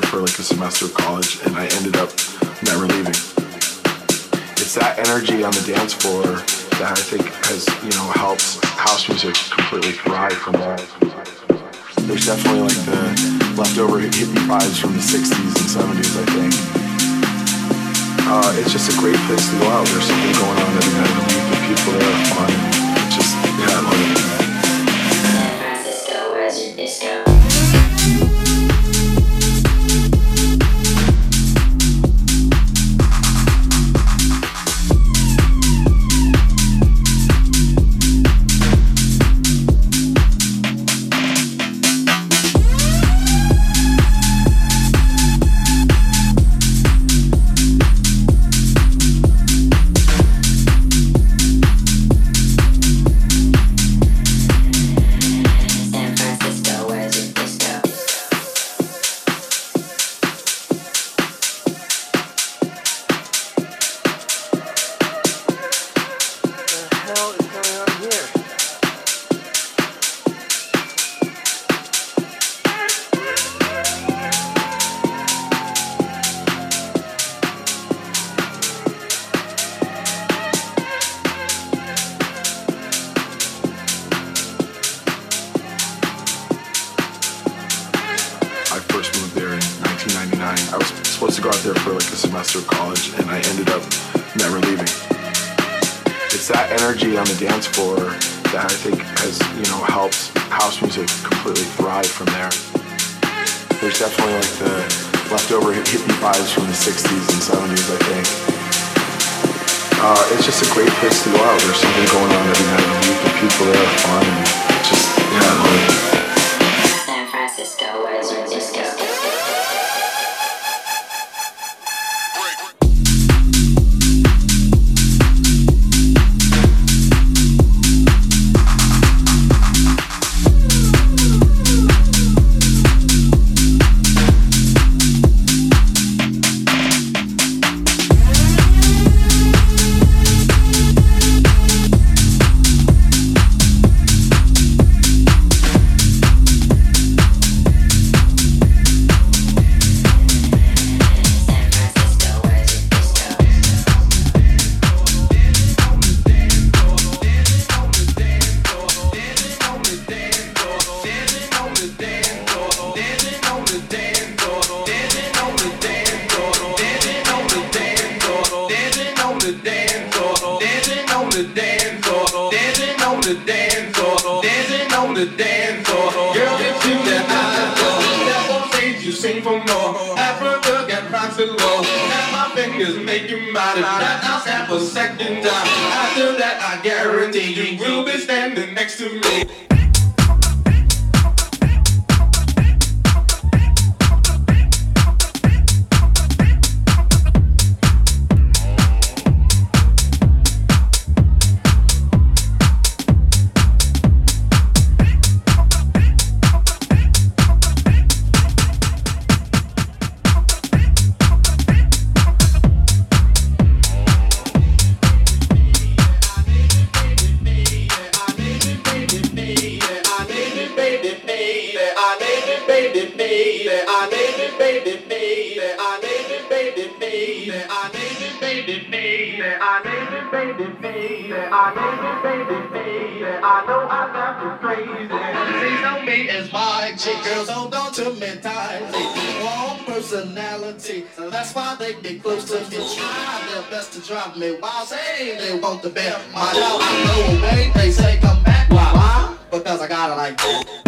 there for like a semester of college and I ended up never leaving. It's that energy on the dance floor that I think has, you know, helped house music completely thrive from that. There's definitely like the leftover hippie vibes from the 60s and 70s, I think. Uh, it's just a great place to go out. There's something going on every night the. The people there are fun. Just, yeah, I love it. Disco, disco. They try their best to drop me. Why say they want the best? My dog, I go away, they say come back. Why? Because I gotta like that.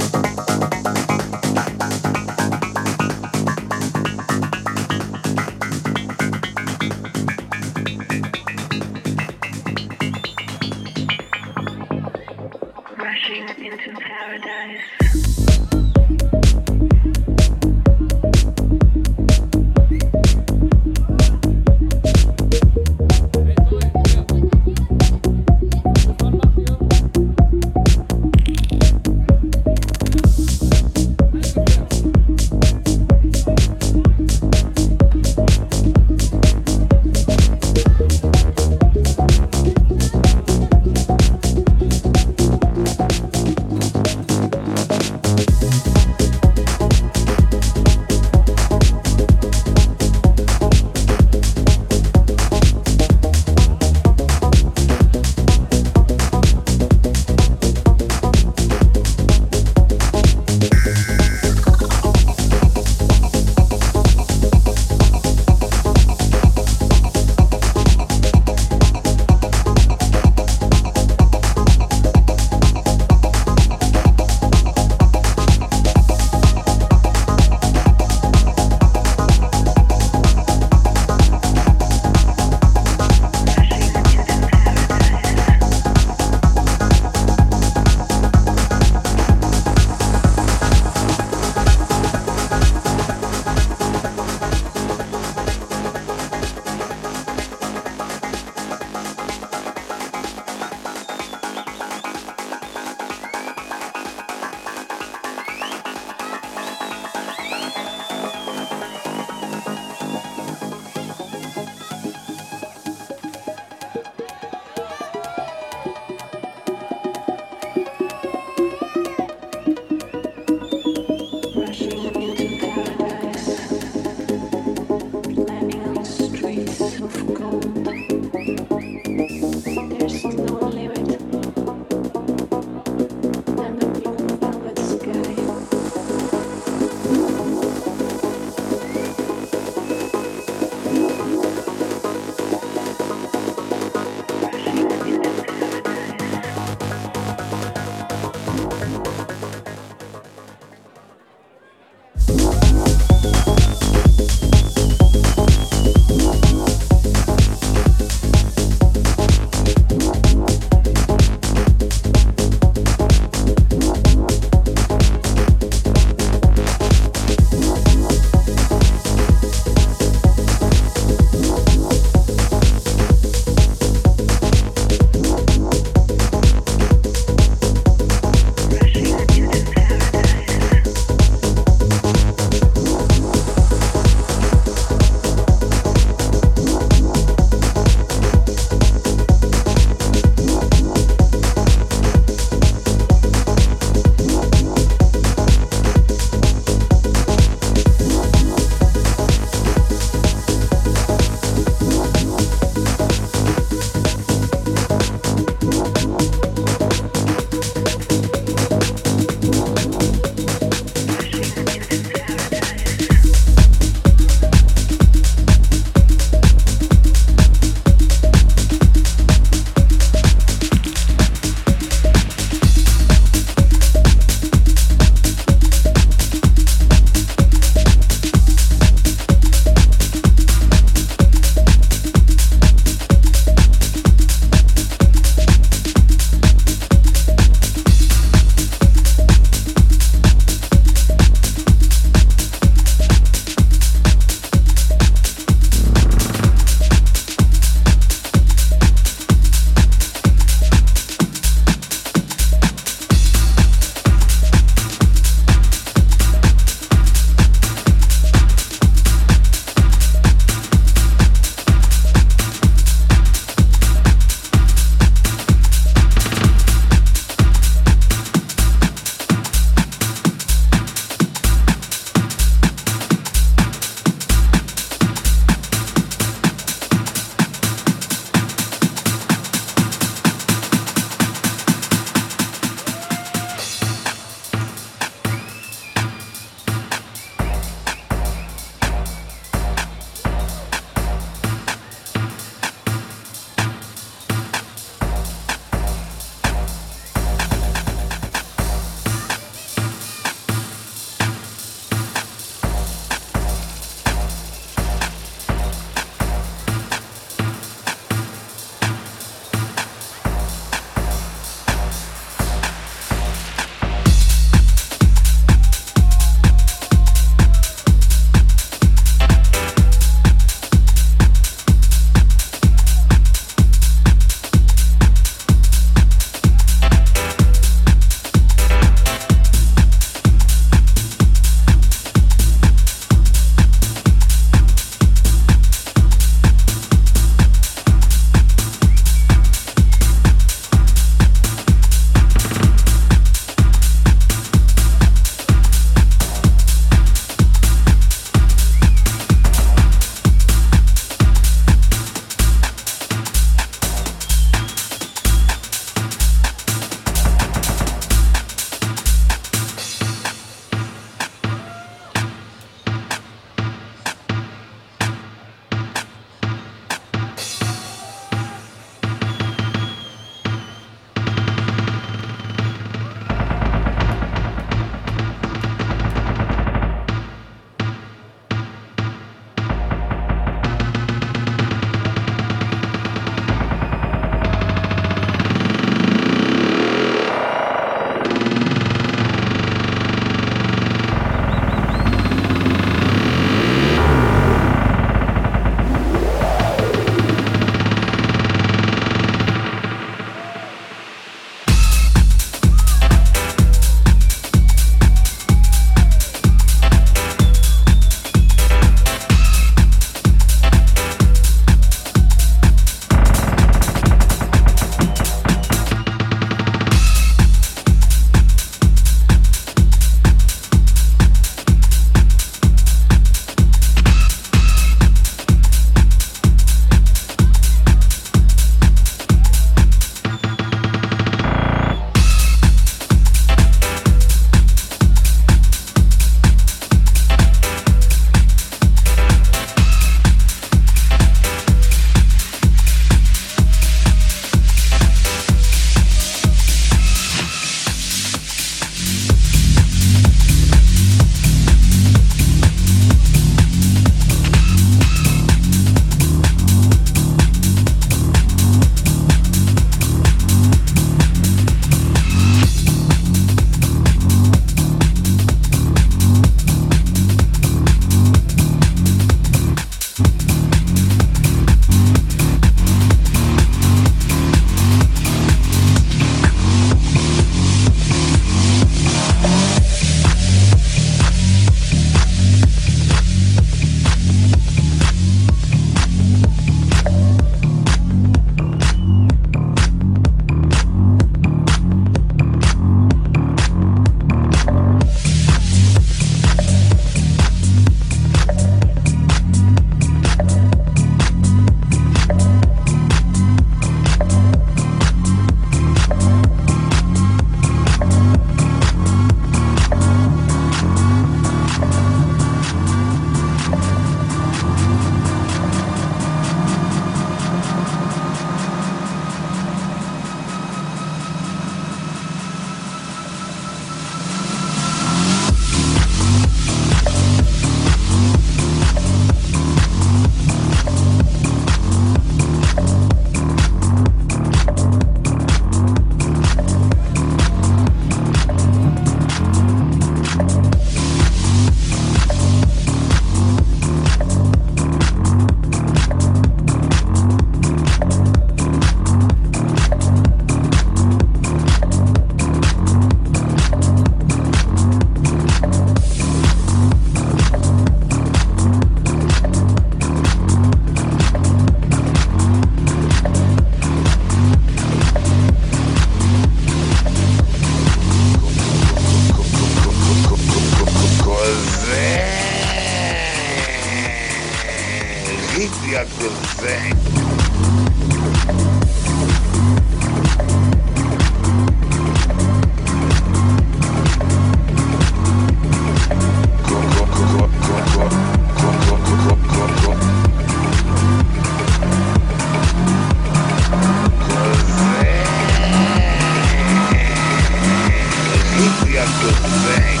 sempre a cozinha.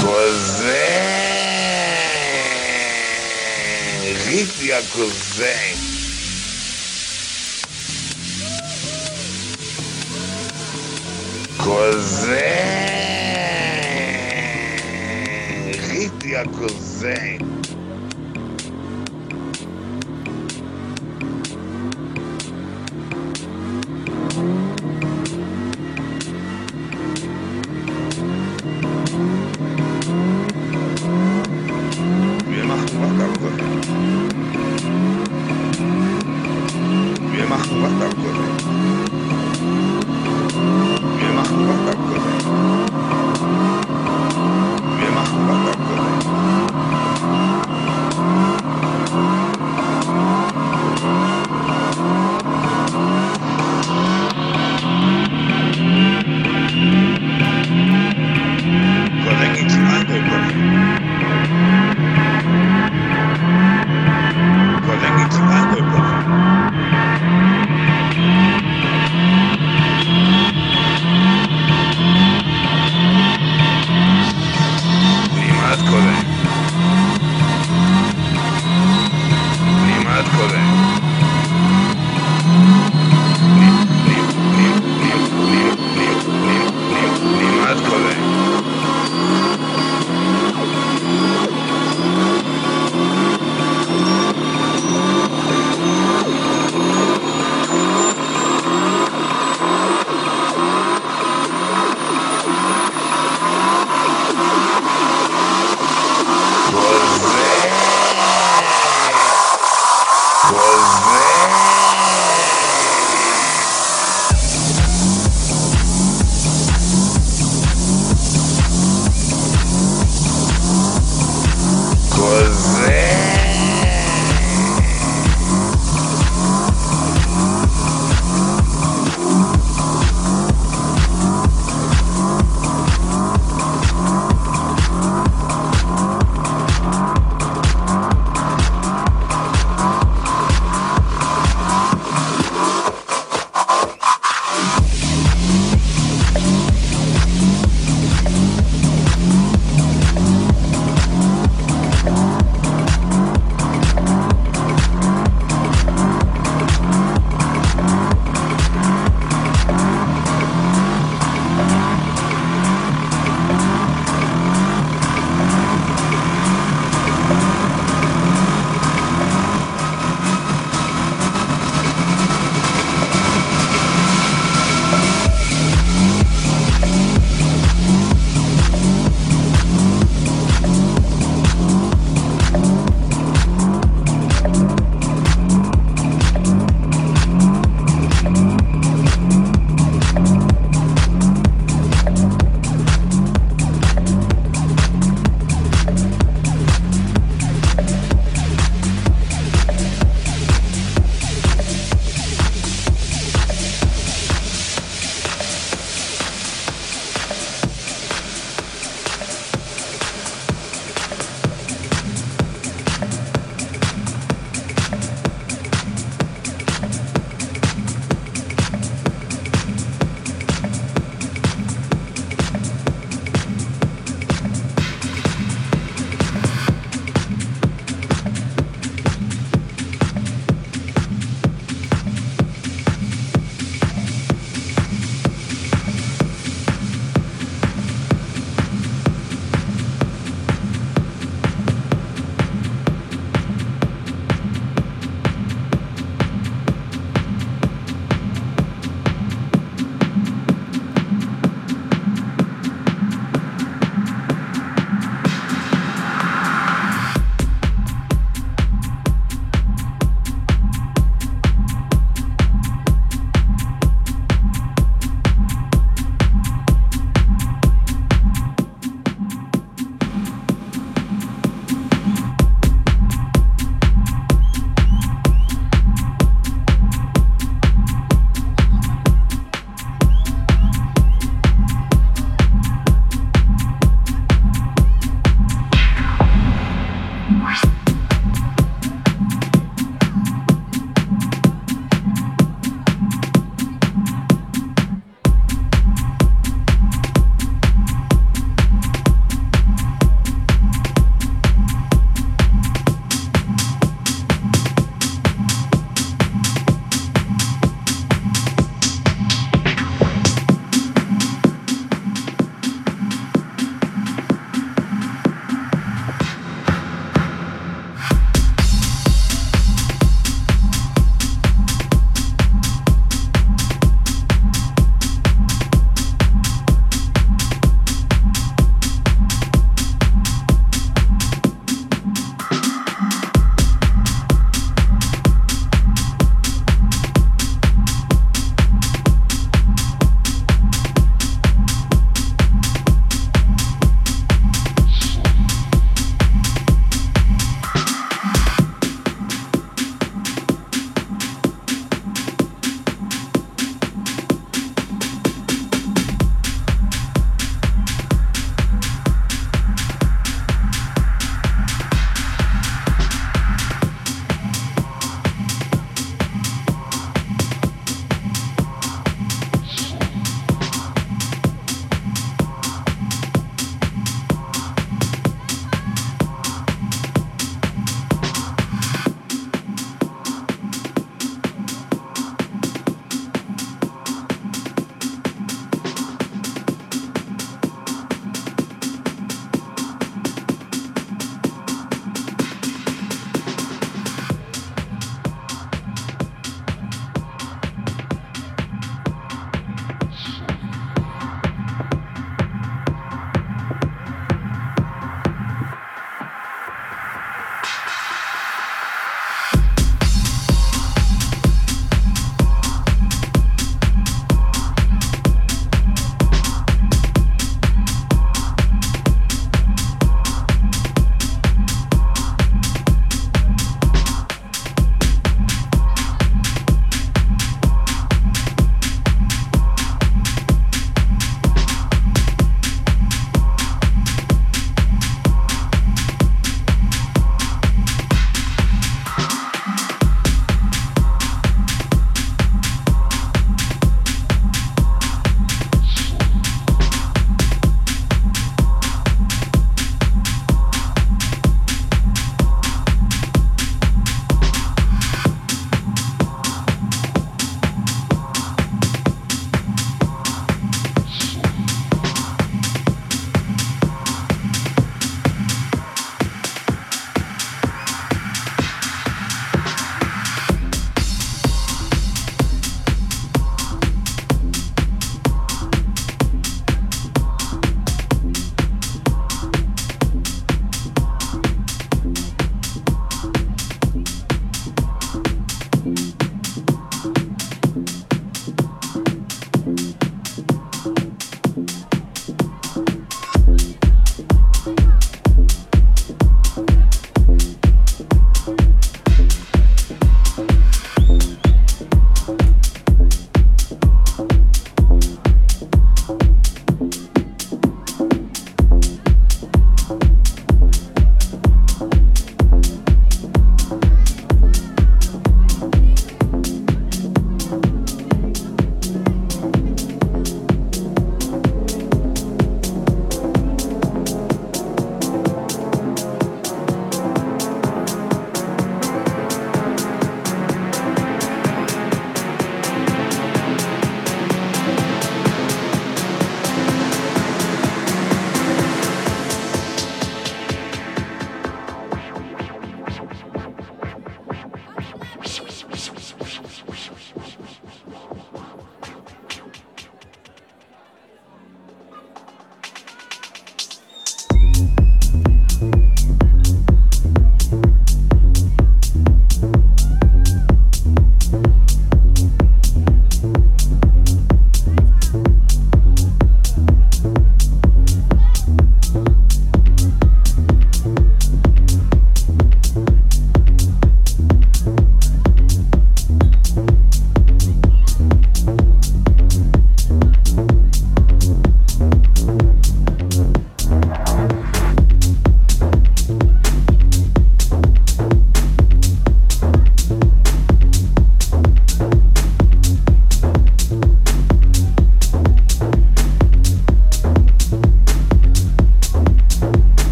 Cozinha. Sempre a cozinha. Cozinha. A cozinha. pasar por